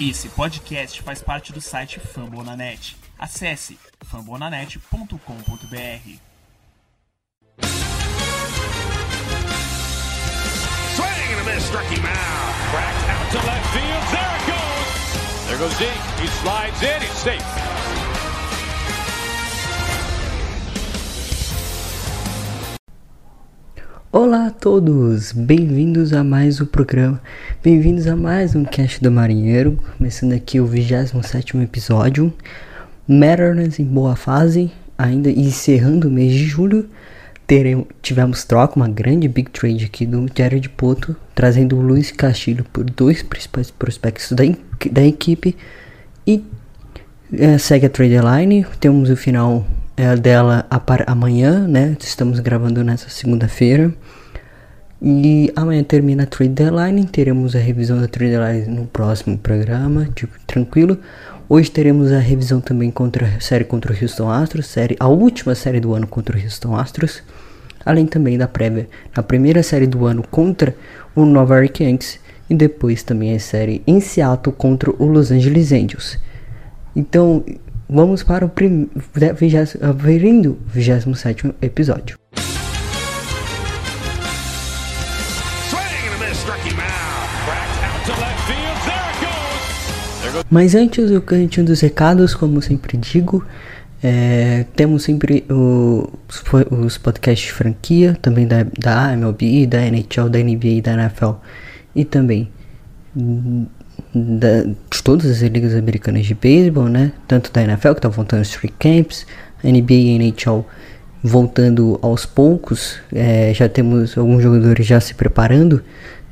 Esse podcast faz parte do site Fambonanet. Acesse fambonanet.com.br. Swing and a miss, struck him out. Cracked out to left field. There it goes. There goes. He slides in. He's safe. Olá a todos, bem-vindos a mais um programa, bem-vindos a mais um Cast do Marinheiro, começando aqui o 27 episódio, Mariners em boa fase, ainda encerrando o mês de julho, teremos, tivemos troca, uma grande big trade aqui do Jared Poto, trazendo o Luiz Castilho por dois principais prospectos da, da equipe, e é, segue a trade line, temos o final é, dela amanhã, né? Estamos gravando nessa segunda-feira. E amanhã termina a trade deadline. Teremos a revisão da trade deadline no próximo programa, tipo, tranquilo. Hoje teremos a revisão também contra a série contra o Houston Astros, série, a última série do ano contra o Houston Astros. Além também da prévia na primeira série do ano contra o Nova York Yankees. E depois também a série em Seattle contra o Los Angeles Angels. Então, vamos para o prim... 27 episódio. Mas antes do cantinho dos recados, como sempre digo, é, temos sempre o, os podcasts de franquia, também da, da MLB, da NHL, da NBA e da NFL, e também da, de todas as ligas americanas de beisebol, né? Tanto da NFL, que tá voltando os free camps, NBA e NHL voltando aos poucos. É, já temos alguns jogadores já se preparando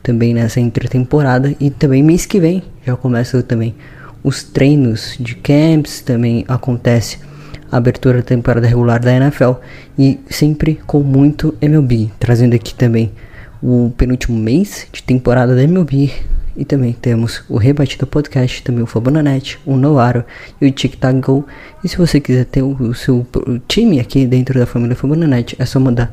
também nessa intertemporada. E também mês que vem já começa também os treinos de camps, também acontece a abertura da temporada regular da NFL e sempre com muito MLB, trazendo aqui também o penúltimo mês de temporada da MLB e também temos o Rebatido Podcast, também o Fabonanet, o Noaro e o Tic Tac Go. E se você quiser ter o, seu time aqui dentro da família Fabonanet, é só mandar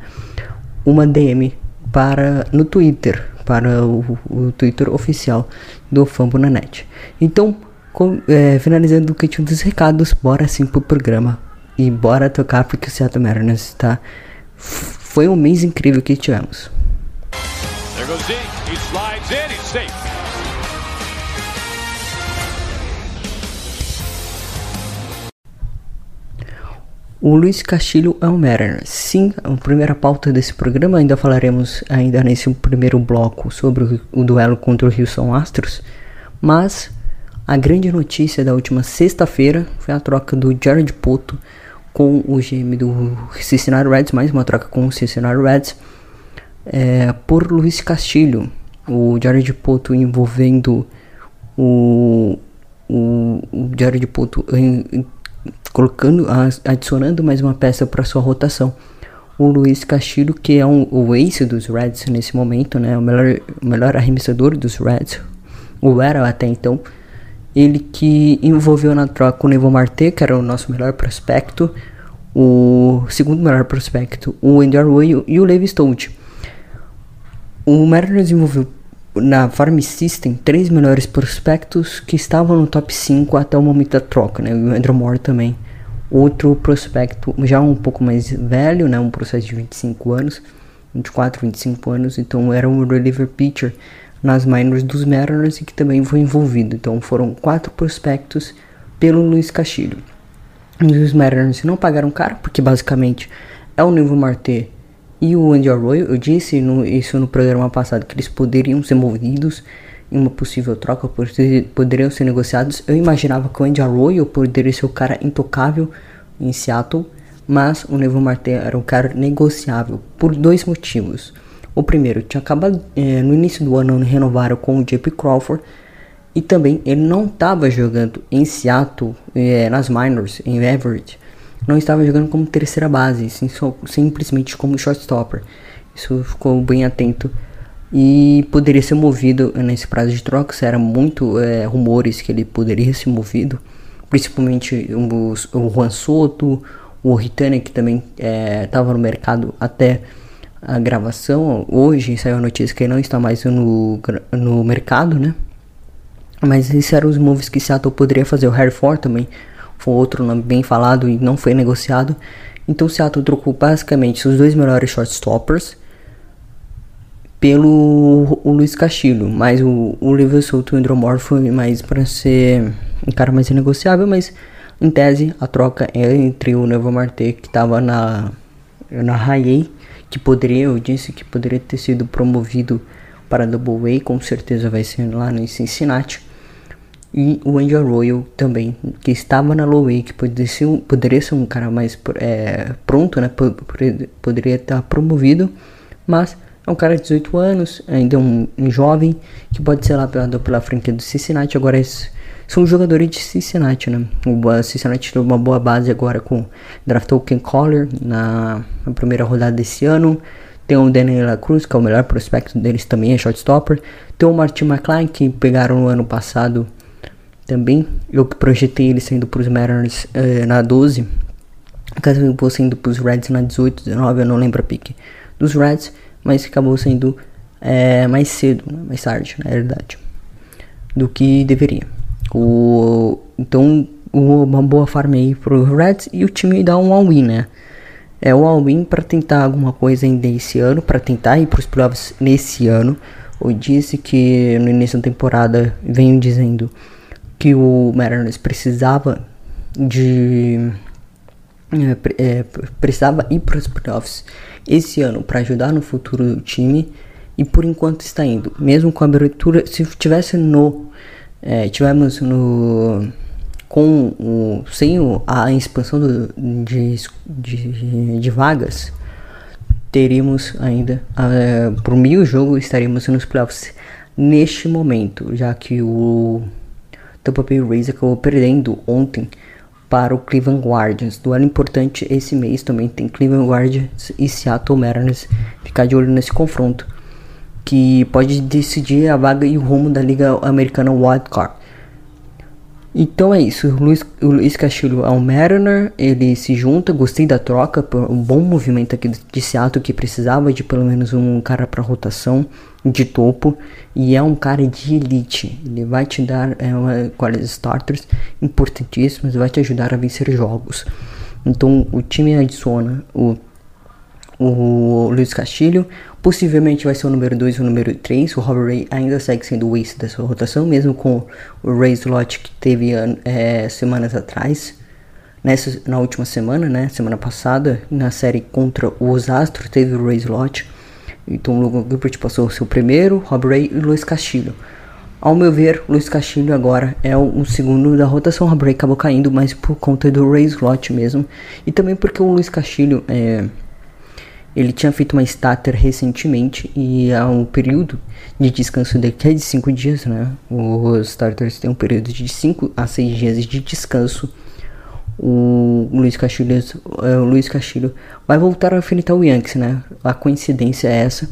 uma DM para no Twitter, para o, o Twitter oficial do Fambonanet. Então, com, é, finalizando o kit dos recados, bora sim pro programa e bora tocar porque o Seattle Mariners está foi um mês incrível que tivemos. There goes deep. He O Luiz Castilho é um Mariner. Sim, a primeira pauta desse programa ainda falaremos ainda nesse primeiro bloco sobre o, duelo contra o Houston Astros, mas a grande notícia da última sexta-feira foi a troca do Jared Poto com o GM do Cincinnati Reds, mais uma troca com o Cincinnati Reds, é, por Luiz Castilho. O Jared Poto envolvendo o, o, o Jared Poto colocando, adicionando mais uma peça para sua rotação. O Luiz Castilho, que é um, o ace dos Reds nesse momento, né, o melhor, o melhor arremessador dos Reds, o era até então, ele que envolveu na troca o Nevo Marte, que era o nosso melhor prospecto, o segundo melhor prospecto, o Andy Arroyo e o Levi Stoudt. O Mariners envolveu na Farm System três melhores prospectos que estavam no top 5 até o momento da troca, né? O Andrew Moore também. Outro prospecto já um pouco mais velho, né? Um processo de 25 anos, 24, 25 anos, então era um reliever pitcher nas minors dos Mariners e que também foi envolvido. Então foram quatro prospectos pelo Luiz Castilho. Os Mariners não pagaram caro, porque basicamente é o Nivo Marte e o Andy Arroyo, eu disse no, isso no programa passado, que eles poderiam ser movidos em uma possível troca, poderiam ser negociados. Eu imaginava que o Andy Arroyo poderia ser o cara intocável em Seattle, mas o Nevo Marte era um cara negociável por dois motivos. O primeiro, tinha acabado é, no início do ano renovaram com o JP Crawford e também ele não estava jogando em Seattle, é, nas minors, em Everett, não estava jogando como terceira base, sim, só, simplesmente como shortstopper. Isso ficou bem atento e poderia ser movido nesse prazo de troca. Era muito é, rumores que ele poderia ser movido, principalmente o, Juan Soto, o Ritane que também estava é, no mercado até a gravação. Hoje saiu a notícia que ele não está mais no, no mercado, né? Mas esses eram os moves que Seattle poderia fazer. O Harry Ford também foi outro nome bem falado e não foi negociado. Então Seattle trocou basicamente os dois melhores shortstoppers pelo o Luiz Castilho, mas o, o Liver Souto e o Andromor foi mais para ser um cara mais negociável, mas em tese a troca é entre o Nevo Marte que estava na na High que poderia, eu disse que poderia ter sido promovido para Double A, com certeza vai ser lá no Cincinnati. E o Andy Royal também, que estava na Low que poderia ser um, poderia ser um cara mais é, pronto, né? Poderia estar promovido, mas é um cara de 18 anos, ainda um, um jovem, que pode ser lá pela, franquia do Cincinnati. Agora são jogadores de Cincinnati, né? O Cincinnati teve uma boa base agora com draftou Ken Collar na, na primeira rodada desse ano. Tem o Daniel Cruz, que é o melhor prospecto deles também, é shortstopper. Tem o Martin McClain, que pegaram no ano passado também. Eu que projetei ele sendo para os Mariners eh, na 12. Acabou sendo para os Reds na 18, 19, eu não lembro a pique dos Reds mas acabou sendo é, mais cedo, né? mais tarde, na verdade, do que deveria. O, então, uma boa farm aí pro Reds e o time dá um all-in, né? É um all-in para tentar alguma coisa ainda esse ano, para tentar ir para os playoffs nesse ano. Eu disse que no início da temporada venho dizendo que o Mariners precisava de é, é, precisava ir para os playoffs esse ano para ajudar no futuro do time e por enquanto está indo. Mesmo com a abertura, se tivesse no é, tivemos no com o sem o, a expansão do, de, de, de, vagas teríamos ainda uh, por mil jogo estaríamos nos playoffs neste momento já que o Tampa Bay Rays acabou perdendo ontem para o Cleveland Guardians. Duelo importante esse mês também tem Cleveland Guardians e Seattle Mariners. Ficar de olho nesse confronto que pode decidir a vaga e o rumo da Liga Americana Wild Card. Então é isso, o Luiz, o Luiz Castilho é um Mariner, ele se junta, gostei da troca, um bom movimento aqui de Seattle que precisava de pelo menos um cara para rotação de topo e é um cara de elite. Ele vai te dar é, uma, qualidade starters importantíssimas, vai te ajudar a vencer jogos. Então o time adiciona o, o Luiz Castilho, possivelmente vai ser o número 2 ou o número 3. O Robert Ray ainda segue sendo o ace dessa rotação, mesmo com o Ray Slot que teve é, semanas atrás. Nessa, na última semana, né, semana passada, na série contra os Astros, teve o Ray Slot. Então o Logan Gilbert passou o seu primeiro, Rob Ray e Luiz Castilho. Ao meu ver, Luiz Castilho agora é o, segundo da rotação. Rob Ray acabou caindo, mas por conta do Ray Slot mesmo. E também porque o Luiz Castilho é, ele tinha feito uma starter recentemente e há um período de descanso dele que é de 5 dias, né? Os starters têm um período de 5 a 6 dias de descanso o Luiz Castilho, é, o Luiz Castilho vai voltar a enfrentar o Yankees, né? A coincidência é essa.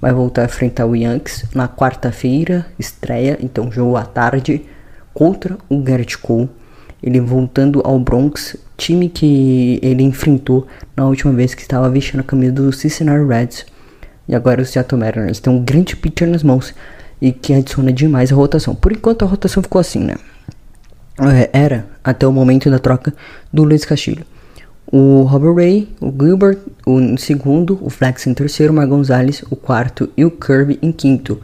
Vai voltar a enfrentar o Yankees na quarta-feira, estreia, então jogo à tarde contra o Garrett Cole. Ele voltando ao Bronx, time que ele enfrentou na última vez que estava vestindo a camisa do Cincinnati Reds. E agora o Seattle Mariners tem um grande pitcher nas mãos e que adiciona demais a rotação. Por enquanto a rotação ficou assim, né? É, era até o momento da troca do Luiz Castilho. O Robert Ray, o Gilbert o segundo, o Flex em terceiro, o Mar Gonzalez o quarto e o Kirby em quinto.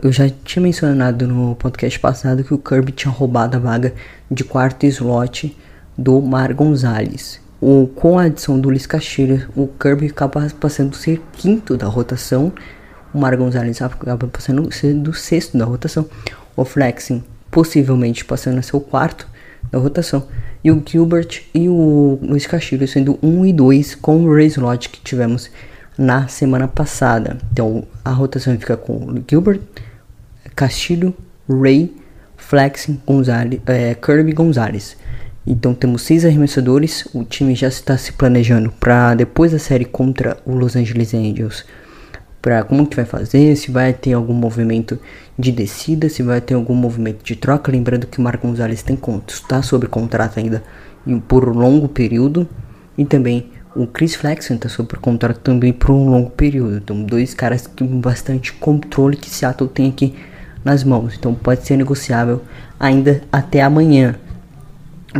Eu já tinha mencionado no podcast passado que o Kirby tinha roubado a vaga de quarto slot do Mar Gonzalez. O, com a adição do Luiz Castilho, o Kirby acaba passando a ser quinto da rotação. O Mar Gonzalez acaba passando a ser do sexto da rotação. O Flexing possivelmente passando a ser o quarto da rotação. E o Gilbert e o Luiz Castilho sendo 1 e 2 com o Ray Slot que tivemos na semana passada. Então a rotação fica com Gilbert, Castilho, Ray, Flexing, Gonzalez, é, Kirby Gonzalez. Então temos seis arremessadores. O time já está se planejando para depois da série contra o Los Angeles Angels para como que vai fazer, se vai ter algum movimento de descida, se vai ter algum movimento de troca. Lembrando que o Marco Gonzalez tem está sobre contrato ainda por um longo período e também o Chris Flexen está sob contrato também por um longo período. Então, dois caras com bastante controle que Seattle tem que nas mãos, então pode ser negociável ainda até amanhã.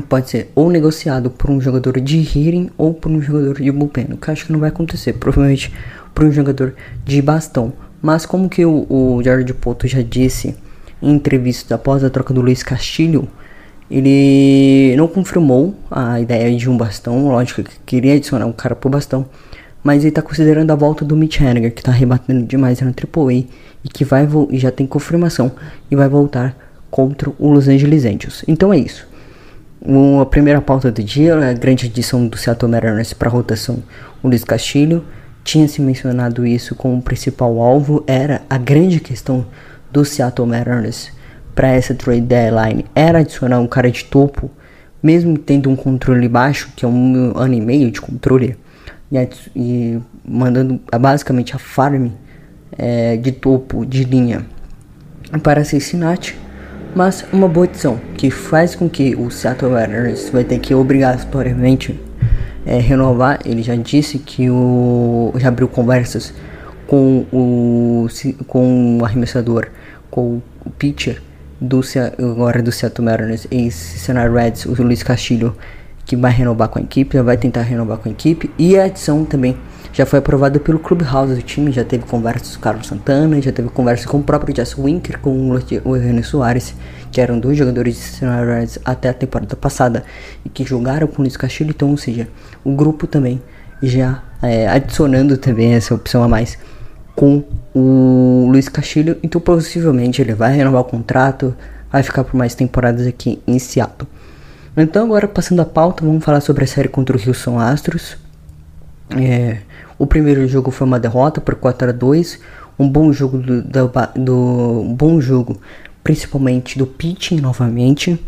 Pode ser ou negociado por um jogador de hitting ou por um jogador de bullpen, o que acho que não vai acontecer, provavelmente por um jogador de bastão. Mas como que o, o Jared Poto já disse em entrevista após a troca do Luiz Castilho, ele não confirmou a ideia de um bastão, lógico que queria adicionar um cara pro bastão, mas ele está considerando a volta do Mitch Haniger, que está rebatendo demais na AAA e que vai já tem confirmação e vai voltar contra o Los Angeles Angels. Então é isso. a primeira pauta do dia, a grande adição do Seattle Mariners para a rotação, o Luiz Castilho. Tinha se mencionado isso como principal alvo, era a grande questão do Seattle Mariners para essa trade deadline era adicionar um cara de topo, mesmo tendo um controle baixo, que é um ano e meio de controle, e, e mandando basicamente a farm é, de topo de linha para Cincinnati, mas uma boa adição que faz com que o Seattle Mariners vai ter que obrigatoriamente é, renovar. Ele já disse que o já abriu conversas com o com o arremessador, com o pitcher do agora do Seattle Mariners e Cincinnati Reds, o Luiz Castilho, que vai renovar com a equipe, já vai tentar renovar com a equipe. E a adição também já foi aprovada pelo Clubhouse do time, já teve conversas com o Carlos Santana, já teve conversa com o próprio Jess Winker, com o René Soares, que eram dois jogadores de Cincinnati Reds até a temporada passada e que jogaram com o Luiz Castilho, então, ou seja, o grupo também já é, adicionando também essa opção a mais com o Luiz Castilho, então possivelmente ele vai renovar o contrato, vai ficar por mais temporadas aqui em Seattle. Então agora passando a pauta, vamos falar sobre a série contra o Houston Astros. É, o primeiro jogo foi uma derrota por 4 a 2 um bom jogo do, do, do um bom jogo, principalmente do pitching novamente,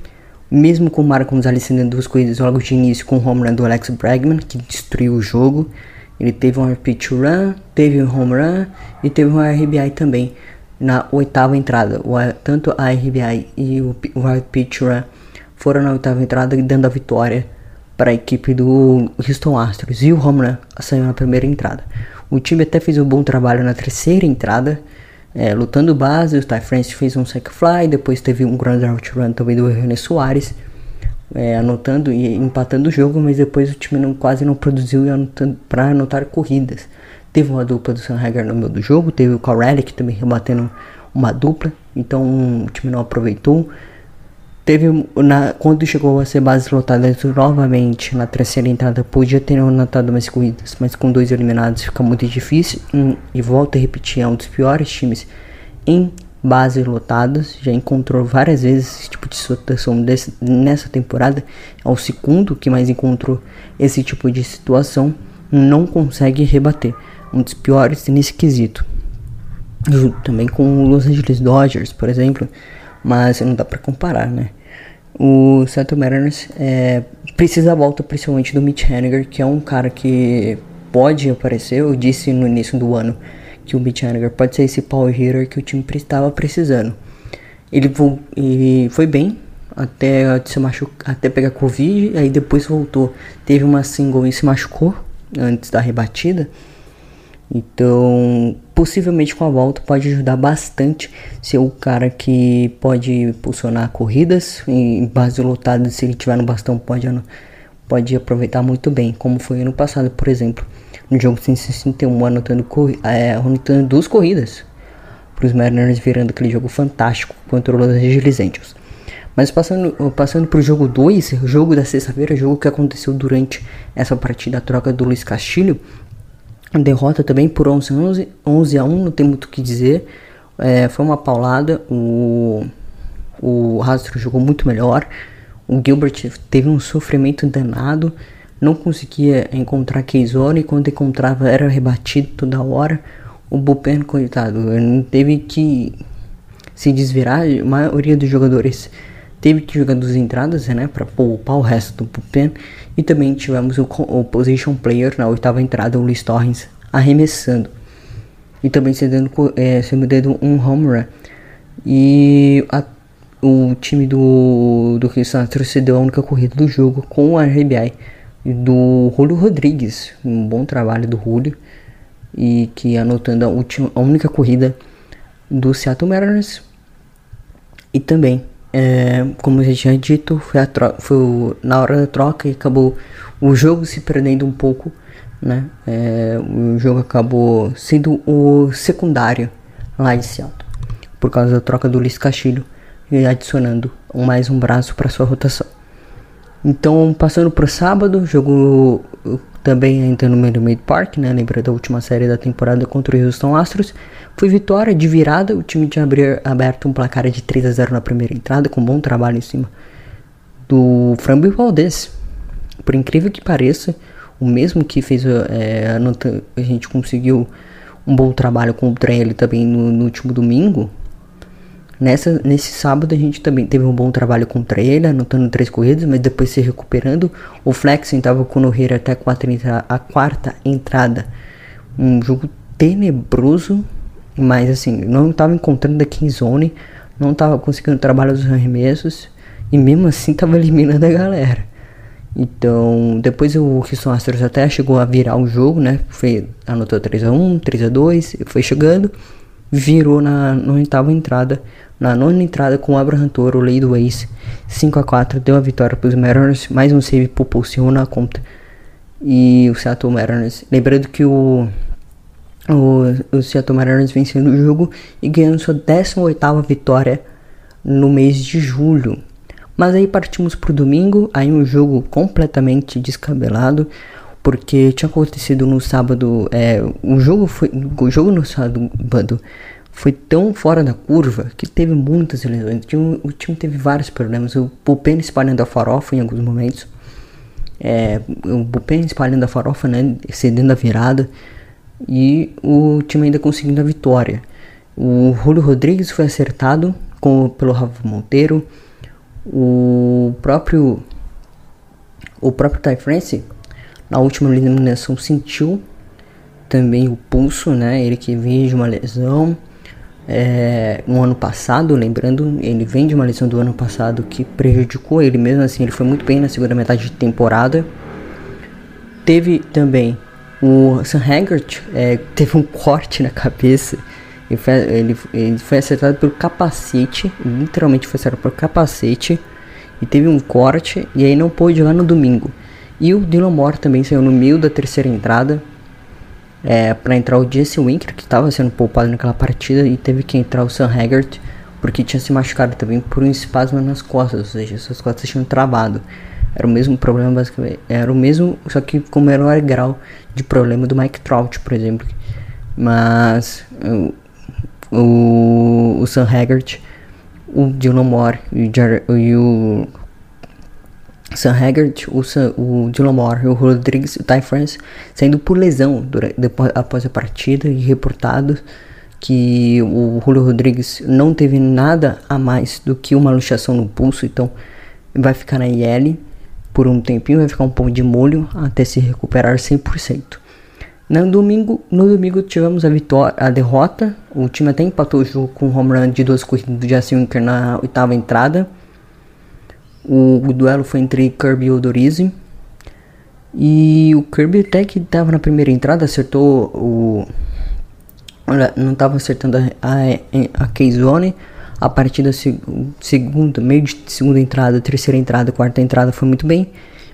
mesmo com o Marco Gonzalez sendo duas corridas logo de início com o home do Alex Bregman, que destruiu o jogo. Ele teve um pitch run, teve um home run e teve um RBI também na oitava entrada. O, tanto a RBI e o, o pitch run foram na oitava entrada dando a vitória para a equipe do Houston Astros e o home run saiu na primeira entrada. O time até fez um bom trabalho na terceira entrada, é, lutando base. O Ty France fez um sack fly, depois teve um ground out run também do René Soares, é, anotando e empatando o jogo, mas depois o time não, quase não produziu para anotar corridas. Teve uma dupla do Sanhager no meio do jogo, teve o Corelli também rebatendo uma dupla, então o time não aproveitou. Teve na, quando chegou a ser base lotada novamente na terceira entrada, podia ter anotado mais corridas, mas com dois eliminados fica muito difícil. Hum, e volta a repetir, é um dos piores times em bases lotadas. Já encontrou várias vezes esse tipo de situação desse, nessa temporada. É o segundo que mais encontrou esse tipo de situação. Não consegue rebater. Um dos piores nesse quesito. Junto também com o Los Angeles Dodgers, por exemplo mas não dá para comparar, né? O Seattle Mariners é, precisa da volta principalmente do Mitch Haniger, que é um cara que pode aparecer. Eu disse no início do ano que o Mitch pode ser esse power hitter que o time estava precisando. Ele, foi bem até se até pegar Covid, aí depois voltou. Teve uma single e se machucou antes da rebatida. Então, possivelmente com a volta pode ajudar bastante ser o cara que pode impulsionar corridas em base lotada, se ele tiver no bastão pode pode aproveitar muito bem, como foi ano passado, por exemplo, no jogo 161 anotando, é, anotando duas corridas para os Mariners virando aquele jogo fantástico contra os Angeles Angels. Mas passando, passando para o jogo 2, o jogo da sexta-feira, jogo que aconteceu durante essa partida, a troca do Luiz Castilho, derrota também por 11, 11, 11 a 1, não tem muito o que dizer. É, foi uma paulada. O, o Rastro jogou muito melhor. O Gilbert teve um sofrimento danado. Não conseguia encontrar Keizora e quando encontrava era rebatido toda hora. O Bullpen, coitado, teve que se desvirar. A maioria dos jogadores teve que jogar duas entradas, né, para poupar o resto do bullpen. E também tivemos o, o position player na oitava entrada, o Luis Torres, arremessando. E também cedendo, é, cedendo um home run. E a, o time do, do Houston Astros a única corrida do jogo com o RBI do Julio Rodrigues. Um bom trabalho do Julio. E que anotando a, última, a única corrida do Seattle Mariners E também, é, como eu já tinha dito, foi, a foi na hora da troca e acabou o jogo se perdendo um pouco, né? É, o jogo acabou sendo o secundário lá de Seattle, por causa da troca do Luiz Castilho adicionando mais um braço para sua rotação. Então, passando para o sábado, jogo também ainda no Minute Park, né? Lembra da última série da temporada contra o Houston Astros. Foi vitória de virada, o time tinha abrir, aberto um placar de 3 a 0 na primeira entrada, com bom trabalho em cima do Frambo Valdez. Por incrível que pareça, o mesmo que fez é, a, a gente conseguiu um bom trabalho contra ele também no, no último domingo, Nessa, nesse sábado a gente também teve um bom trabalho contra ele, anotando três corridas, mas depois se recuperando. O Flexen estava com o Nogueira até a, entra a quarta entrada. Um jogo tenebroso, mas assim, não estava encontrando a zone, não estava conseguindo trabalhar os arremessos, e mesmo assim estava eliminando a galera. Então, depois o Houston Astros até chegou a virar o jogo, né? Foi, anotou 3x1, 3x2, foi chegando, virou na, na oitava entrada na nona entrada com o Abraham Toro, Ace, 5 a 4 deu a vitória para os Mariners, mais um save propulsionou na conta. E o Seattle Mariners, lembrando que o o, o Seattle Mariners vencendo o jogo e ganhando sua 18ª vitória no mês de julho. Mas aí partimos para o domingo, aí um jogo completamente descabelado, porque tinha acontecido no sábado, é, o jogo foi, o jogo no sábado foi tão fora da curva que teve muitas lesões. O time teve vários problemas. O Bullpen espalhando a farofa em alguns momentos. É, o Bullpen espalhando a farofa, né, cedendo a virada. E o time ainda conseguindo a vitória. O Julio Rodrigues foi acertado com, pelo Rafa Monteiro. O próprio o próprio Ty France na última eliminação sentiu também o pulso, né? Ele que veio de uma lesão é, no ano passado, lembrando, ele vem de uma lesão do ano passado que prejudicou ele mesmo assim, ele foi muito bem na segunda metade de temporada. Teve também o Sam Haggart, é, teve um corte na cabeça, ele foi, ele, ele foi acertado pelo capacete, literalmente foi acertado pelo capacete, e teve um corte, e aí não pôde jogar no domingo. E o Dylan Moore também saiu no meio da terceira entrada, é, para entrar o Jesse Winker, que estava sendo poupado naquela partida, e teve que entrar o Sam Haggart, porque tinha se machucado também por um espasmo nas costas, ou seja, suas costas tinham travado. Era o mesmo problema, basicamente. Era o mesmo, só que com menor grau de problema do Mike Trout, por exemplo. Mas o, o, o Sam Haggart, o Dylan Moore e o, e o Sam Haggard, o, Sam, o Dylan Moore, o Rodrigues e o Ty France saindo por lesão durante, depois, após a partida e reportado que o Julio Rodrigues não teve nada a mais do que uma luxação no pulso, então vai ficar na IL por um tempinho, vai ficar um pouco de molho até se recuperar 100%. No domingo, no domingo tivemos a vitória, a derrota. O time até empatou o jogo com um home run de duas corridas do Jesse na oitava entrada. O, duelo foi entre Kirby e Odorizzi. E o Kirby até que estava na primeira entrada, acertou o. Não estava acertando a, a, a K-Zone. A partir da segunda, meio de segunda entrada, terceira entrada, quarta entrada foi muito bem.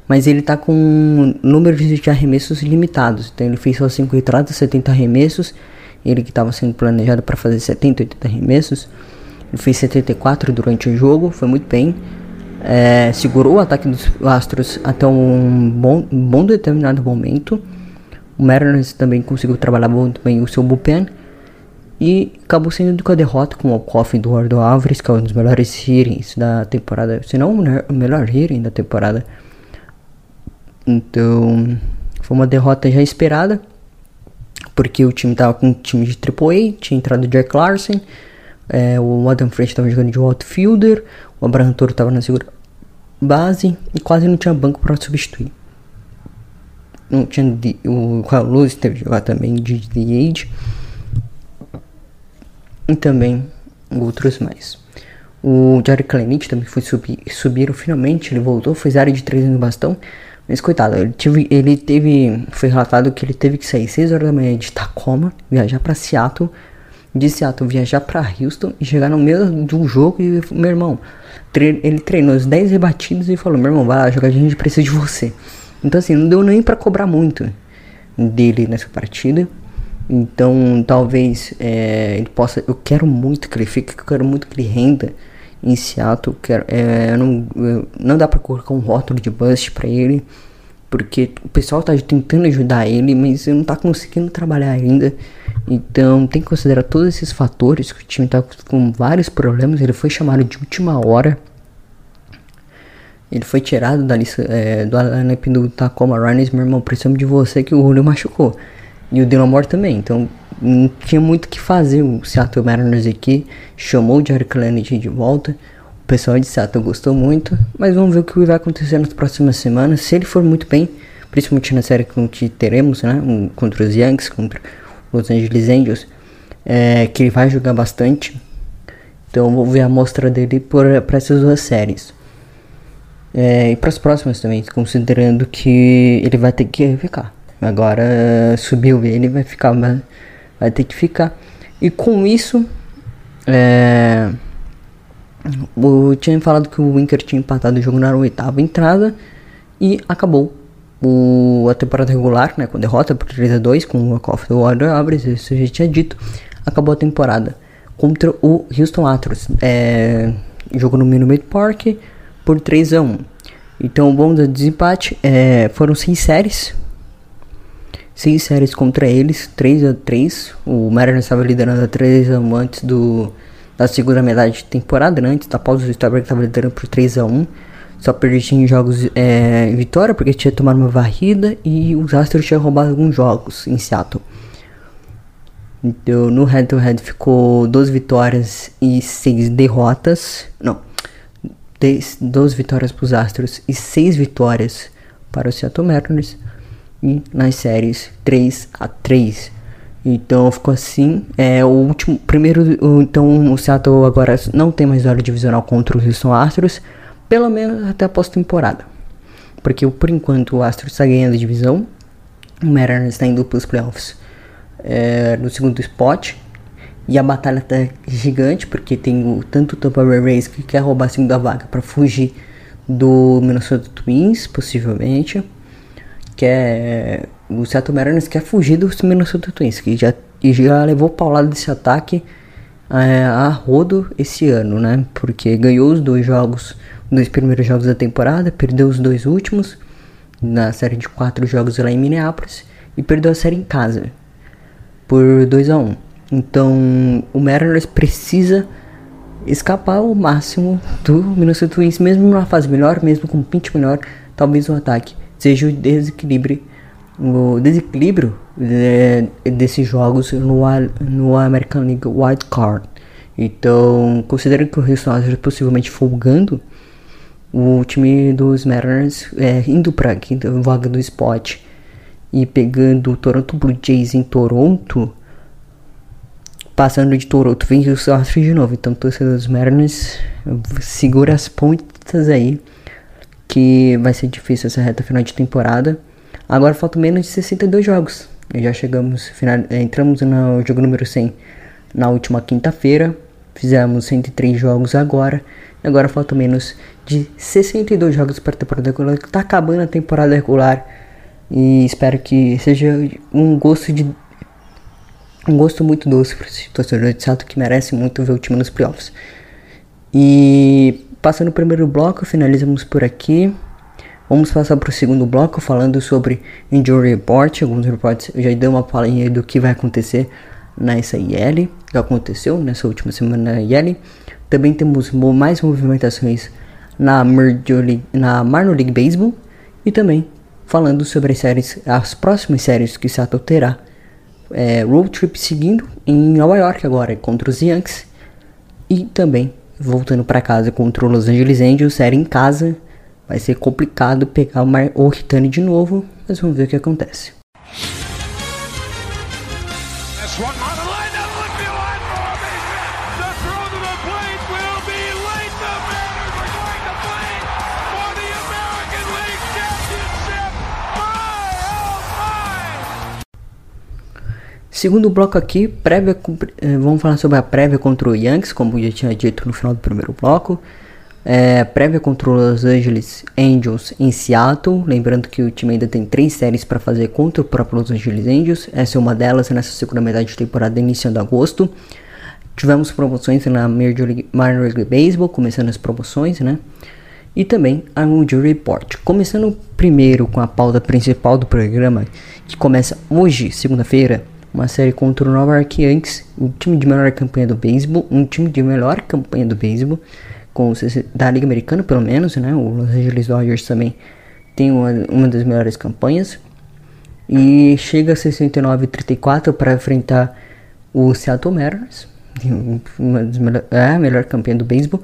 Mas ele está com números de arremessos limitados. Então ele fez só 5 entradas, 70 arremessos. Ele que estava sendo planejado para fazer 70, 80 arremessos. Ele fez 74 durante o jogo, foi muito bem é, segurou o ataque dos Astros até um bom, um bom determinado momento. O Mariners também conseguiu trabalhar muito bem o seu bullpen. E acabou sendo com a derrota com o Coffee do Eduardo Alvarez, que é um dos melhores hittings da temporada. Se não o melhor hitting da temporada. Então, foi uma derrota já esperada. Porque o time tava com um time de AAA, tinha entrado o Jack Larson. É, o Adam French estava jogando de outfielder. O Abraham Toro estava na segura base e quase não tinha banco para substituir. Não tinha o Carlos Luz teve que jogar também de The Age e também outros mais. O Jerry Clenit também foi subir, subiram finalmente, ele voltou, fez área de 3 no bastão. Mas coitado, ele teve, ele teve, foi relatado que ele teve que sair 6 horas da manhã de Tacoma, viajar para Seattle de Seattle viajar para Houston e chegar no meio do jogo e meu irmão, ele treinou os 10 rebatidos e falou: "Meu irmão, vai lá jogar, a gente precisa de você". Então assim, não deu nem para cobrar muito dele nessa partida. Então, talvez é, ele possa. Eu quero muito que ele fique, eu quero muito que ele renda em Seattle. Quero, é, não, não dá pra colocar um rótulo de bust pra ele, porque o pessoal tá tentando ajudar ele, mas ele não tá conseguindo trabalhar ainda. Então, tem que considerar todos esses fatores. Que o time tá com vários problemas. Ele foi chamado de última hora. Ele foi tirado da lista é, do lineup do Tacoma Runners. Meu irmão, precisamos de você que o Julio machucou. E o Dylan também. Então não tinha muito o que fazer. O Seattle Mariners aqui chamou o Jerry Kennedy de volta. Pessoal de Seattle gostou muito. Mas vamos ver o que vai acontecer nas próximas semanas. Se ele for muito bem, principalmente na série que teremos, né? Um, contra os Yankees, contra os Los Angeles Angels. É, que ele vai jogar bastante. Então vou ver a amostra dele para essas duas séries. É, e para as próximas também, considerando que ele vai ter que ficar. Agora subiu ele, vai ficar, vai ter que ficar. E com isso, é, eu tinha falado que o Inter tinha empatado o jogo na oitava entrada e acabou o, a temporada regular, né, com derrota por 3 a 2 com o Coffee do Warrior Abres, isso eu já tinha dito. Acabou a temporada contra o Houston Astros. É, jogo no Minute Park por 3 a 1 Então o bom do desempate é, foram 6 séries seis séries contra eles, 3 a 3 O Mariners estava liderando a 3 a 1 antes do, da segunda metade de temporada, né? antes da pausa do Starbucks estava liderando por 3 a 1 Só perdia em jogos é, vitória, porque tinha tomado uma varrida e os Astros tinham roubado alguns jogos em Seattle. Então no head to head ficou 12 vitórias e 6 derrotas. Não, 12 vitórias para os Astros e 6 vitórias para o Seattle Mariners e nas séries 3 a 3. Então ficou assim. É o último. Primeiro. Então o Seattle agora não tem mais hora divisional contra o Houston Astros. Pelo menos até a pós-temporada. Porque por enquanto o Astros está ganhando a divisão. O Mariners está indo para os playoffs é, no segundo spot. E a batalha tá gigante. Porque tem o, tanto o Tampa Bay Rays que quer roubar a segunda vaga para fugir do Minnesota Twins, possivelmente quer. O Seattle Mariners quer fugir dos Minnesota Twins, que já, já levou paulada desse ataque é, a rodo esse ano, né? Porque ganhou os dois jogos, os dois primeiros jogos da temporada, perdeu os dois últimos na série de quatro jogos lá em Minneapolis e perdeu a série em casa por 2 a 1 um. Então o Mariners precisa escapar ao máximo do Minnesota Twins, mesmo numa fase melhor, mesmo com um pitch melhor, talvez o ataque seja o desequilíbrio, o desequilíbrio de, desses jogos no, no American League Wild Card. Então, considerando que o Houston Astros possivelmente folgando, o time dos Mariners é, indo para a quinta vaga do spot e pegando o Toronto Blue Jays em Toronto, passando de Toronto, vem o Astros de novo. Então, torcedor dos Mariners, segura as pontas aí que vai ser difícil essa reta final de temporada. Agora faltam menos de 62 jogos. Já chegamos, final, eh, entramos no jogo número 100 na última quinta-feira. Fizemos 103 jogos agora. Agora faltam menos de 62 jogos para a temporada regular. Está acabando a temporada regular. E espero que seja um gosto de um gosto muito doce para esse torcedor de Sato que merece muito ver o time nos playoffs. E passando o primeiro bloco, finalizamos por aqui. Vamos passar para o segundo bloco falando sobre Injury Report. Alguns reportes eu já dei uma palhinha do que vai acontecer nessa IL, que aconteceu nessa última semana na IL. Também temos mais movimentações na, League, na Marno League Baseball e também falando sobre as séries, as próximas séries que Seattle terá. É, road trip seguindo em Nova York agora contra os Yankees e também voltando para casa contra o Los Angeles Angels, série em casa. Vai ser complicado pegar o, Mar o Ritani de novo, mas vamos ver o que acontece. Segundo bloco aqui, prévia, eh, vamos falar sobre a prévia contra o Yankees, como já tinha dito no final do primeiro bloco. É, prévia contra os Los Angeles Angels em Seattle. Lembrando que o time ainda tem três séries para fazer contra o próprio Los Angeles Angels. Essa é uma delas nessa segunda metade de temporada, iniciando agosto. Tivemos promoções na Major League, Major League Baseball, começando as promoções, né? E também a Injury Report. Começando primeiro com a pauta principal do programa, que começa hoje, segunda-feira, uma série contra o Nova York Yankees, o time de melhor campanha do beisebol, um time de melhor campanha do beisebol, com da Liga Americana pelo menos, né? O Los Angeles Dodgers também tem uma, uma das melhores campanhas. E chega a 69-34 para enfrentar o Seattle Mariners, uma das melhor, é a melhor campeã do beisebol,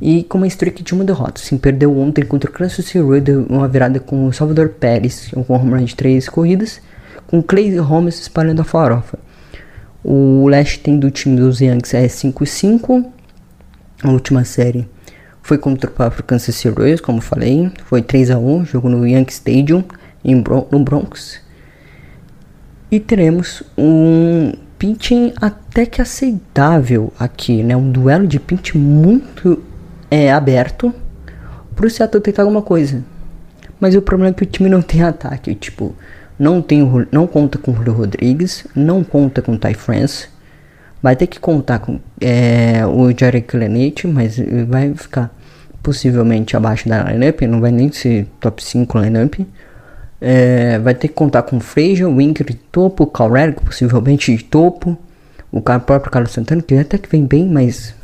e com uma streak de uma derrota. Sim, perdeu ontem contra o Kansas City Royals, uma virada com o Salvador Pérez, com um home run de três corridas, com Clay Holmes espalhando a farofa. O leste tem do time dos Yankees é 5-5. A última série foi contra o próprio Kansas City Royals, como falei. Foi 3 a 1 jogo no Yankee Stadium, em no Bronx. E teremos um pitching até que aceitável aqui, né? Um duelo de pitch muito é, aberto pro Seattle tentar alguma coisa. Mas o problema é que o time não tem ataque, tipo, não tem não conta com o Julio Rodrigues, não conta com o Ty France. Vai ter que contar com é, o Jared Clenete, mas vai ficar possivelmente abaixo da lineup, não vai nem ser top 5 lineup. É, vai ter que contar com Frazier, Winker de topo, Calreric possivelmente de topo, o próprio Carlos Santana, que até que vem bem, mas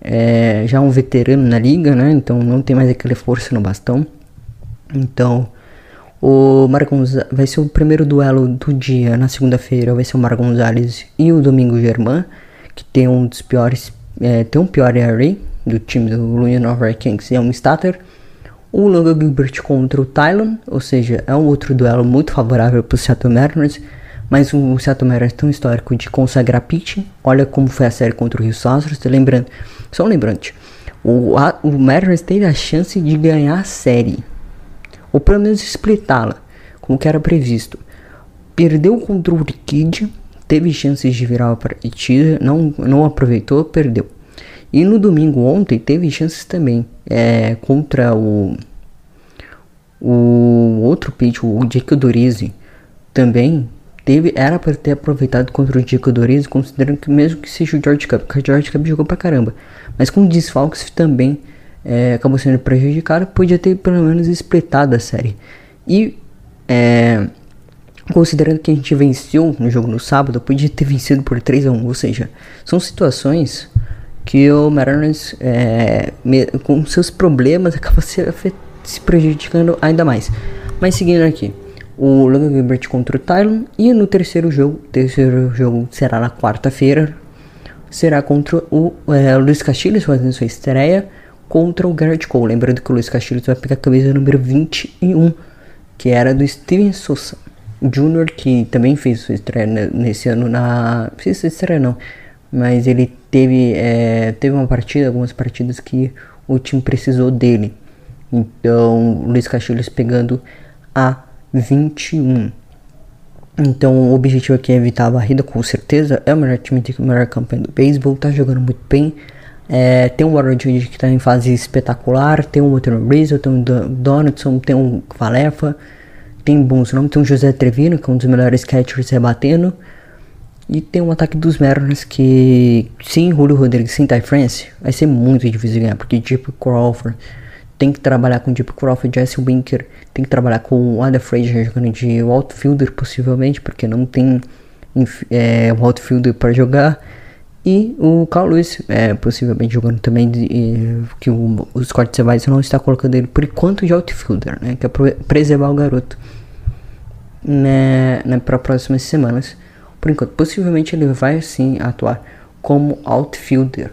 é já um veterano na liga, né? Então não tem mais aquele força no bastão. Então o Mar vai ser o primeiro duelo do dia na segunda-feira, vai ser o Mar Gonzalez e o Domingo Germán, que tem um dos piores, é, tem um pior ERA do time do Louisiana Kings, é um starter. O Logan Gilbert contra o Tylon, ou seja, é um outro duelo muito favorável para o Seattle Mariners, mas o Seattle Mariners um histórico de consagrar pitch. Olha como foi a série contra o Rio Astros, lembrando, só um lembrante, o, o Mariners teve a chance de ganhar a série, ou pelo menos splitá-la, como que era previsto. Perdeu o Kid, teve chances de virar a partida, não, não aproveitou, perdeu. E no domingo ontem teve chances também é, contra o, o outro pitch, o Dick Dorizzi. Também teve, era para ter aproveitado contra o Dick Dorizzi, considerando que mesmo que seja o George Cup, porque o George Cup jogou pra caramba. Mas com desfalques também é, acabou sendo prejudicado, podia ter pelo menos expletado a série. E é, considerando que a gente venceu no jogo no sábado, podia ter vencido por 3 a 1 ou seja, são situações que o Mariners, é, com seus problemas, acaba se, se, prejudicando ainda mais. Mas seguindo aqui, o Logan Gilbert contra o Tylon e no terceiro jogo, terceiro jogo será na quarta-feira, será contra o é, Luiz Castilhos fazendo sua estreia contra o Garrett Cole. Lembrando que o Luiz Castilhos vai pegar a camisa número 21, que era do Steven Souza Jr., que também fez sua estreia nesse ano na. Não sei se estreia não mas ele teve, é, teve uma partida, algumas partidas que o time precisou dele. Então, Luiz Castilhos pegando a 21. Então, o objetivo aqui é evitar a barrida, com certeza. É o melhor time, tem o melhor campanha do beisebol, tá jogando muito bem. É, tem o Warren Jr. que está em fase espetacular. Tem o Walter Rizzo, tem o Donaldson, tem o Valefa. Tem bons nomes. Tem o José Trevino, que é um dos melhores catchers rebatendo. E tem um ataque dos Mariners que, sem Julio Rodrigues, sem Ty France, vai ser muito difícil ganhar, porque Deep Crawford tem que trabalhar com Deep Crawford, Jesse Winker, tem que trabalhar com o Ada Frazier jogando de outfielder possivelmente, porque não tem é, um outfielder para jogar. E o Carl Lewis, é, possivelmente jogando também, de, que o, o Scott não está colocando ele por enquanto de outfielder, né, que é preservar o garoto né, né, para próximas semanas por enquanto. Possivelmente ele vai sim atuar como outfielder,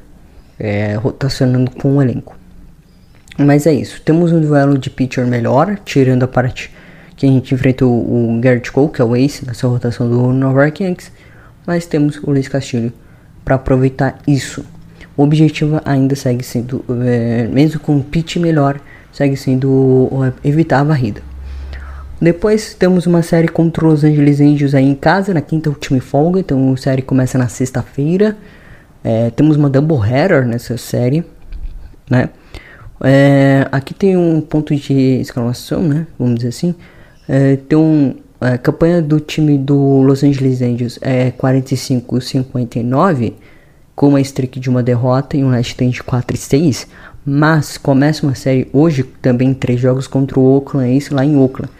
é, rotacionando com o elenco. Mas é isso. Temos um duelo de pitcher melhor, tirando a parte que a gente enfrentou o Garrett Cole, que é o ace nessa rotação do Nova York Yankees. Mas temos o Luiz Castilho para aproveitar isso. O objetivo ainda segue sendo, é, mesmo com um pitch melhor, segue sendo é, evitar a varrida. Depois temos uma série contra os Angeles Angels aí em casa, na quinta última folga, então a série começa na sexta-feira. É, temos uma doubleheader nessa série, né? É, aqui tem um ponto de exclamação, né? Vamos dizer assim. É, tem um, a campanha do time do Los Angeles Angels é 45-59, com uma streak de uma derrota e um last stand de 4 e 6. Mas começa uma série hoje também três jogos contra o Oakland A's lá em Oakland.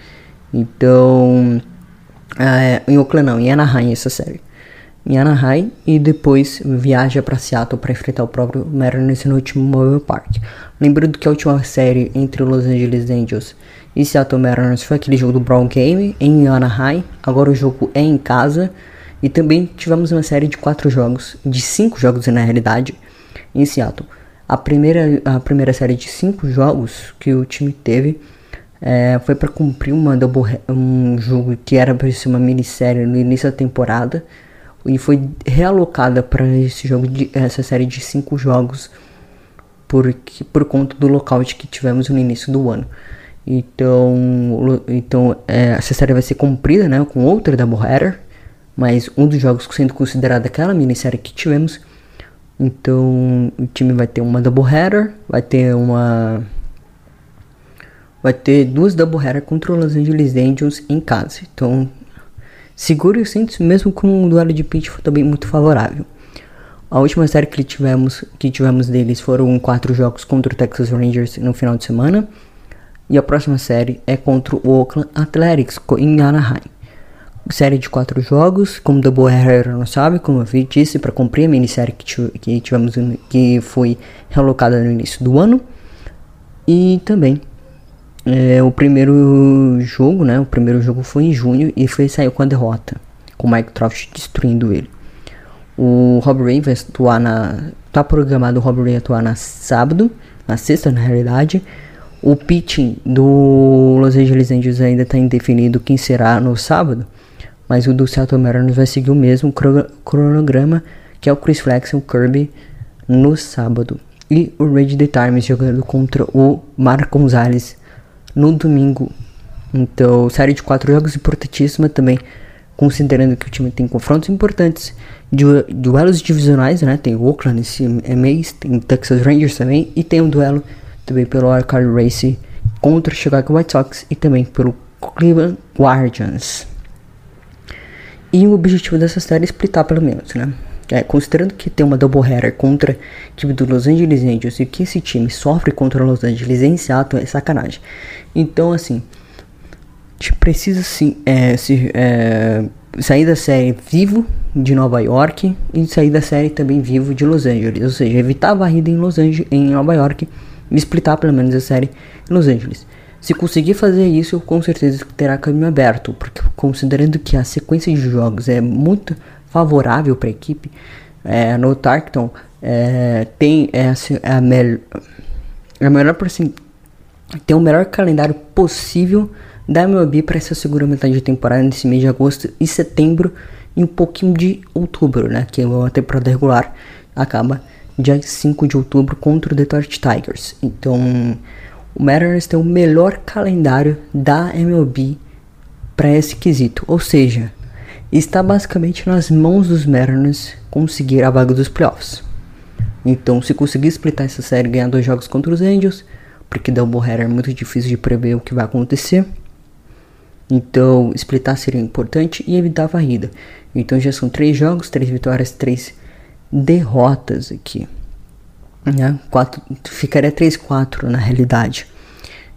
Então, é, em Oakland não, em Anaheim essa série. Em Anaheim e depois viaja para Seattle para enfrentar o próprio Mariners no último Mobile Park. Lembrando que a última série entre os Los Angeles Angels e Seattle Mariners foi aquele jogo do Brown Game em Anaheim. Agora o jogo é em casa. E também tivemos uma série de quatro jogos, de cinco jogos na realidade, em Seattle. A primeira, a primeira série de cinco jogos que o time teve é, foi para cumprir uma double, um jogo que era para ser uma minissérie no início da temporada e foi realocada para esse jogo de, essa série de cinco jogos porque, por conta do lockout que tivemos no início do ano. Então, então é, essa série vai ser cumprida né, com outra doubleheader, mas um dos jogos sendo considerado aquela minissérie que tivemos. Então o time vai ter uma doubleheader, vai ter uma vai ter duas doubleheader contra os Los Angeles Angels em casa. Então, segure os cintos, mesmo com um duelo de pitch também muito favorável. A última série que tivemos, que tivemos deles foram quatro jogos contra o Texas Rangers no final de semana. E a próxima série é contra o Oakland Athletics em Anaheim. Série de quatro jogos, como doubleheader não sabe, como eu disse, para cumprir a minissérie que, que tivemos, que foi relocada no início do ano. E também é, o primeiro jogo, né? O primeiro jogo foi em junho e foi saiu com a derrota, com o Mike Trout destruindo ele. O Rob Ray vai atuar na. Tá programado o Rob Ray atuar na sábado, na sexta na realidade. O pitching do Los Angeles Angels ainda está indefinido quem será no sábado, mas o do Seattle Mariners vai seguir o mesmo cronograma que é o Chris Flexen, Kirby no sábado. E o Red The Times jogando contra o Marco Gonzalez no domingo. Então, série de quatro jogos importantíssima também, considerando que o time tem confrontos importantes, du duelos divisionais, né? Tem o Oakland esse mês, tem o Texas Rangers também, e tem um duelo também pelo Wildcard Race contra o Chicago White Sox e também pelo Cleveland Guardians. E o objetivo dessa série é splitar pelo menos, né? É, considerando que tem uma doubleheader contra a equipe do Los Angeles Angels e que esse time sofre contra o Los Angeles em Seattle é sacanagem. Então, assim, gente precisa sim é, se, é, sair da série vivo de Nova York e sair da série também vivo de Los Angeles. Ou seja, evitar a varrida em Los Angeles, em Nova York e splitar pelo menos a série em Los Angeles. Se conseguir fazer isso, com certeza terá caminho aberto, porque considerando que a sequência de jogos é muito favorável para a equipe. É, no Tarkton é, tem essa é a, mel a melhor assim, tem o melhor calendário possível da MLB para essa segunda metade de temporada nesse mês de agosto e setembro e um pouquinho de outubro, né, que é a temporada regular acaba dia 5 de outubro contra o Detroit Tigers. Então, o Mariners tem o melhor calendário da MLB para esse quesito, ou seja, está basicamente nas mãos dos Mariners conseguir a vaga dos playoffs. Então, se conseguir splitar essa série e ganhar dois jogos contra os Angels, porque Doubleheader é muito difícil de prever o que vai acontecer. Então, splitar seria importante e evitar a varrida. Então, já são três jogos, três vitórias, três derrotas aqui. Né? Quatro, ficaria 3-4 na realidade.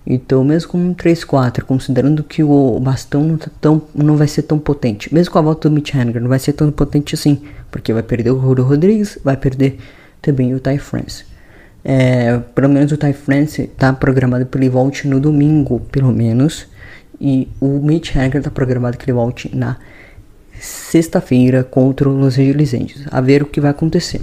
Então, mesmo com um 3-4, considerando que o bastão não, tá tão, não vai ser tão potente, mesmo com a volta do Mitch Haniger, não vai ser tão potente assim, porque vai perder o Julio Rodrigues, vai perder também o Ty France. É, pelo menos o Ty France está programado para ele volte no domingo, pelo menos, e o Mitch Haniger está programado que ele volte na sexta-feira contra os Los Angeles Angels, a ver o que vai acontecer.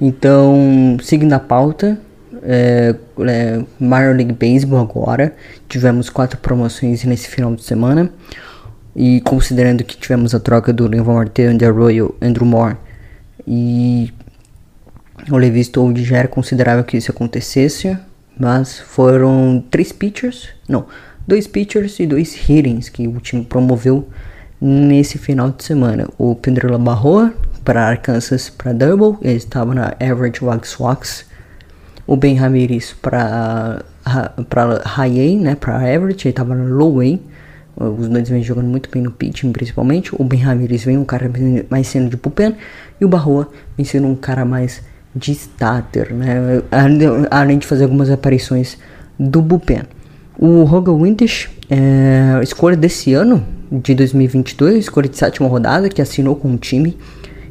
Então, seguindo a pauta, é, é, Major League Baseball agora. Tivemos quatro promoções nesse final de semana. E considerando que tivemos a troca do Linval Marte, Andrew Royal, Andrew Moore e o Levi Stolde já era considerável que isso acontecesse, mas foram três pitchers, não, dois pitchers e dois hittings que o time promoveu nesse final de semana. O Pedro Barroa para Arkansas para double, ele estava na average wax wax. O Ben Ramirez para para high A, né, para average, ele estava na low A. Os dois vêm jogando muito bem no pitching, principalmente. O Ben Ramirez vem um cara mais sendo de bullpen e o Barroa vem sendo um cara mais de starter, né? Além de fazer algumas aparições do bullpen. O Roger Windish, é, escolha desse ano, de 2022, escolha de sétima rodada, que assinou com o time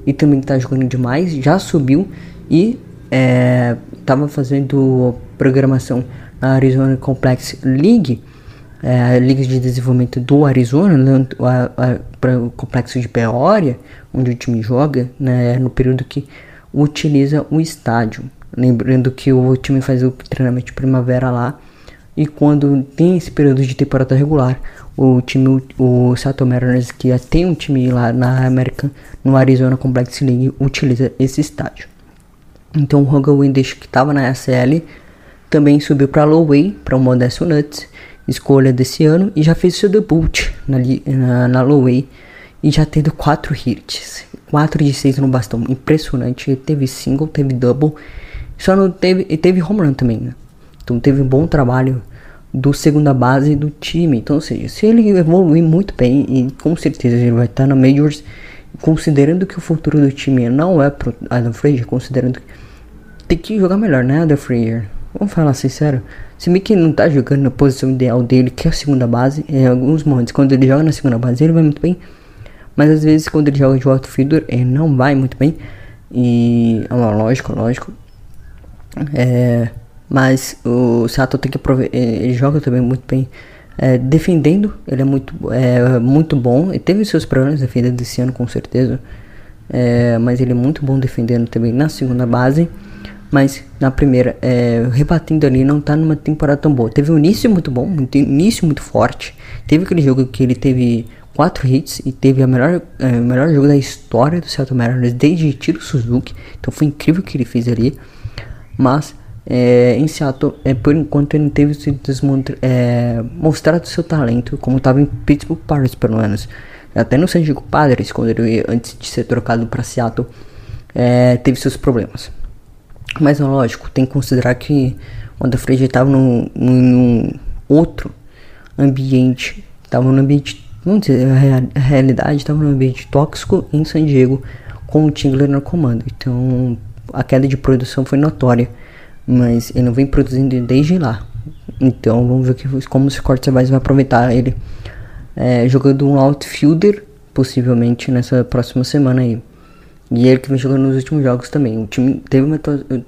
e também está jogando demais, já subiu e estava é, fazendo programação na Arizona Complex League, é, a Liga de Desenvolvimento do Arizona, para o complexo de Peoria, onde o time joga, né, no período que utiliza o estádio. Lembrando que o time faz o treinamento de primavera lá. E quando tem esse período de temporada regular, o time, o Seattle Mariners, que tem um time lá na América, no Arizona Complex League, utiliza esse estádio. Então o Hogan Windish, que estava na SL, também subiu para Lowway, para o Modesto Nuts, escolha desse ano, e já fez seu debut na, na, na Lowway, e já tendo 4 hits. 4 de 6 no bastão. Impressionante. Teve single, teve double. Só não teve. E teve home run também, né? Então teve um bom trabalho do segunda base do time. Então, ou seja, se ele evoluir muito bem, e com certeza ele vai estar na Majors, considerando que o futuro do time não é pro Adam Frazier, considerando que tem que jogar melhor, né, Adam Frazier? Vamos falar sincero. Se bem que ele não tá jogando na posição ideal dele, que é a segunda base, em alguns momentos, quando ele joga na segunda base, ele vai muito bem. Mas às vezes quando ele joga de outfielder, ele não vai muito bem. E é lógico, lógico. É, mas o Sato tem que aproveitar. Ele joga também muito bem. É, defendendo, ele é muito, é, muito bom. Ele teve seus problemas defendendo esse ano, com certeza. É, mas ele é muito bom defendendo também na segunda base. Mas na primeira, é, rebatendo ali, não tá numa temporada tão boa. Teve um início muito bom, um início muito forte. Teve aquele jogo que ele teve quatro hits e teve a melhor, é, melhor jogo da história do Seattle Mariners desde Tiro Suzuki. Então foi incrível o que ele fez ali. Mas é, em Seattle, é, por enquanto ele teve se é, mostrado seu talento como estava em Pittsburgh Pirates pelo menos. Até no San Diego Padres, quando ele antes de ser trocado para Seattle, é, teve seus problemas. Mas lógico, tem que considerar que o André Freire estava num, num outro ambiente, estava num ambiente Vamos dizer, a, realidade estava num ambiente tóxico em San Diego com o Tingler no comando. Então a queda de produção foi notória, mas ele não vem produzindo desde lá. Então vamos ver que, como o Cortes vai aproveitar ele é, jogando um outfielder, possivelmente nessa próxima semana aí. E ele que vem jogando nos últimos jogos também. O time teve uma. Eu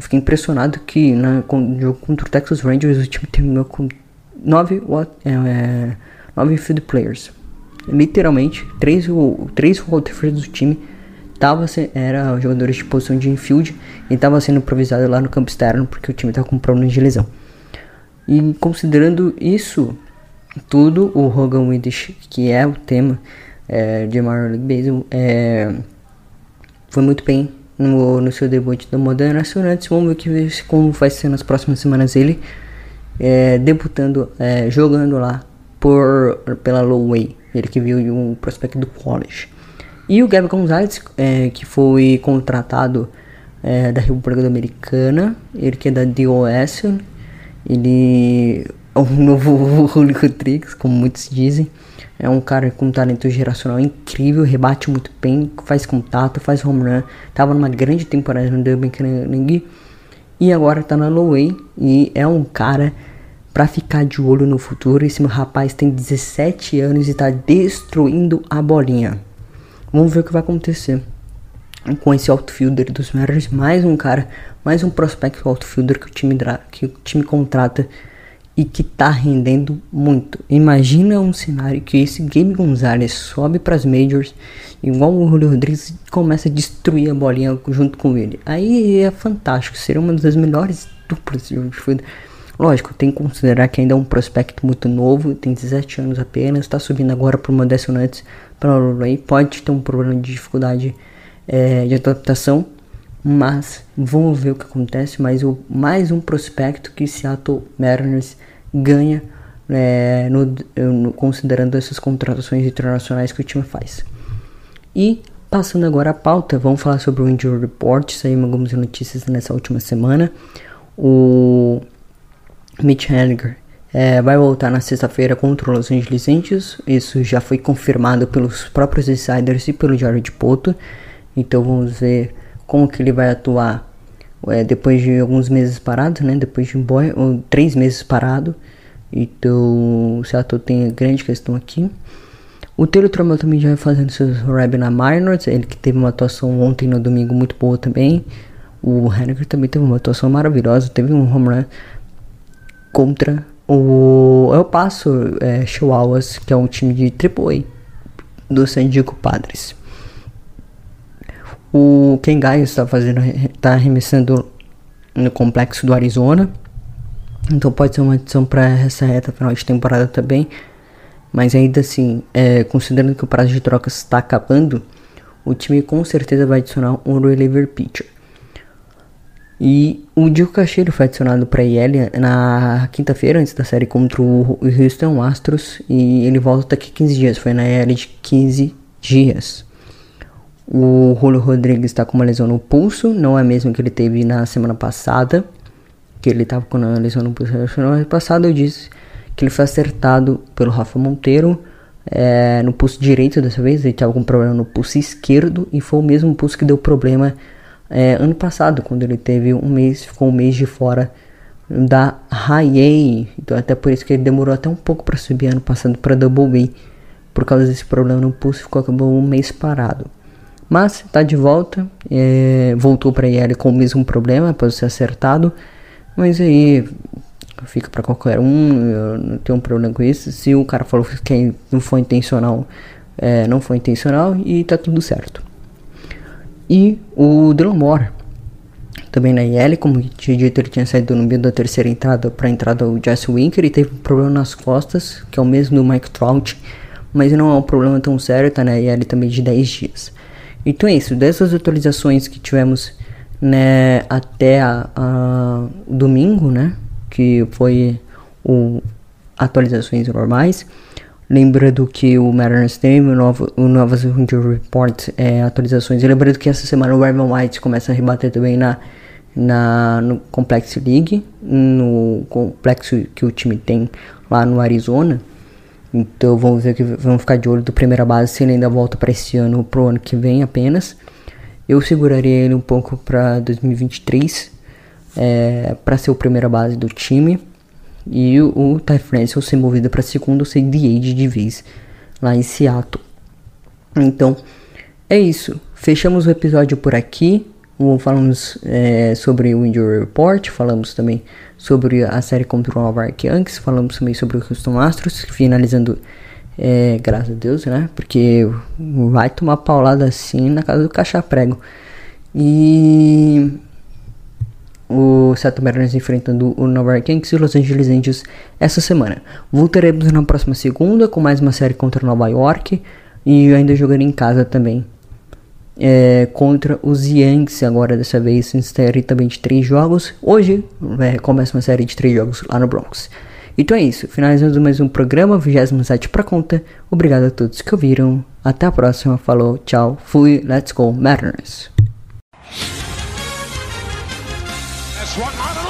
fiquei impressionado que na, no jogo contra o Texas Rangers o time terminou com 9 é, é, nove field players. Literalmente, três, três rotations do time tava, era jogadores de posição de infield e estava sendo improvisado lá no campo externo porque o time estava com problema de lesão. E considerando isso tudo, o Hogan Windish, que é o tema é, de Major League Baseball, é, foi muito bem no, no seu debut do Modern Nacional. Vamos ver que, como vai ser nas próximas semanas ele é, debutando, é, jogando lá por, pela Lowway, ele que viu um prospecto do college. E o Gavin Gonzalez, é, que foi contratado é, da República Dominicana, ele que é da DOS, ele é um novo Julio Trix, como muitos dizem. É um cara com talento geracional incrível, rebate muito bem, faz contato, faz home run. Tava numa grande temporada no Dublin e agora tá na Lowway e é um cara para ficar de olho no futuro. Esse meu rapaz tem 17 anos e está destruindo a bolinha. Vamos ver o que vai acontecer com esse outfielder dos Mariners. Mais um cara, mais um prospecto outfielder que o time, que o time contrata e que tá rendendo muito. Imagina um cenário que esse Game Gonzalez sobe para as majors, igual o Julio Rodrigues começa a destruir a bolinha junto com ele. Aí é fantástico, seria uma das melhores duplas de outfielder Lógico, tem que considerar que ainda é um prospecto muito novo, tem 17 anos apenas, está subindo agora para o Modesto Nuts, para o pode ter um problema de dificuldade é, de adaptação, mas vamos ver o que acontece. Mas o, mais um prospecto que Seattle Mariners ganha é, no, no, considerando essas contratações internacionais que o time faz. E passando agora a pauta, vamos falar sobre o Injury Report, saíram algumas notícias nessa última semana. O Mitch Henniger é, vai voltar na sexta-feira contra os Los Angeles Angels. Isso já foi confirmado pelos próprios insiders e pelo Jared Poto. Então vamos ver como que ele vai atuar é, depois de alguns meses parado, né? Depois de um boy, três meses parado. Então o Seattle tem grande questão aqui. O Taylor Trammell também já vai fazendo seus rap na Minors. Ele que teve uma atuação ontem no domingo muito boa também. O Henniger também teve uma atuação maravilhosa. Teve um home run contra o El Paso é, Chihuahuas, que é um time de AAA do San Diego Padres. O Ken Gaius está fazendo, está arremessando no complexo do Arizona. Então pode ser uma adição para essa reta final de temporada também. Mas ainda assim, é, considerando que o prazo de trocas está acabando, o time com certeza vai adicionar um reliever pitcher. E o Diego Cacheiro foi adicionado para IL na quinta-feira, antes da série contra o Houston Astros. E ele volta daqui 15 dias. Foi na IL de 15 dias. O Julio Rodrigues está com uma lesão no pulso, não é mesmo que ele teve na semana passada. Que ele estava com uma lesão no pulso na semana passada. Eu disse que ele foi acertado pelo Rafa Monteiro é, no pulso direito dessa vez. Ele estava com problema no pulso esquerdo e foi o mesmo pulso que deu problema é, ano passado, quando ele teve um mês, ficou um mês de fora da High A. Então até por isso que ele demorou até um pouco para subir ano passado para Double B. Por causa desse problema no pulso, ficou acabou um mês parado. Mas está de volta, é, voltou para IL com o mesmo problema, após ser acertado. Mas aí fica para qualquer um, eu não tenho um problema com isso. Se o cara falou que não foi intencional, é, não foi intencional e tá tudo certo. E o Delmore, também na IL, como tinha dito, ele tinha saído no meio da terceira entrada para a entrada do Jesse Winker e teve um problema nas costas, que é o mesmo do Mike Trout, mas não é um problema tão sério, tá na IL também de 10 dias. Então é isso, dessas atualizações que tivemos né, até a, a domingo, né, que foi o atualizações normais, Lembrando que o Mariners tem o, novo, o Novas Injury Report é, atualizações. E lembrando que essa semana o Ivan White começa a rebater também na, na, no Complex League, no complexo que o time tem lá no Arizona. Então vamos ver que vamos ficar de olho do primeira base se ele ainda volta para esse ano pro ano que vem apenas. Eu seguraria ele um pouco para 2023 é, para ser o primeira base do time. E o, Ty France ser movido para segundo ou ser DH de vez lá em Seattle. Então, é isso. Fechamos o episódio por aqui. Falamos é, sobre o Injury Report, falamos também sobre a série contra o Nova York Yankees, falamos também sobre o Houston Astros, finalizando, é, graças a Deus, né? Porque vai tomar paulada assim na casa do caixa prego. E o Seattle Mariners enfrentando o Nova York Yankees e Los Angeles Angels essa semana. Voltaremos na próxima segunda com mais uma série contra Nova York e ainda jogando em casa também é, contra os Yankees agora dessa vez em série também de três jogos. Hoje é, começa uma série de três jogos lá no Bronx. Então é isso, finalizando mais um programa, 27 para conta. Obrigado a todos que ouviram. Até a próxima, falou, tchau, fui, let's go Mariners. Swat run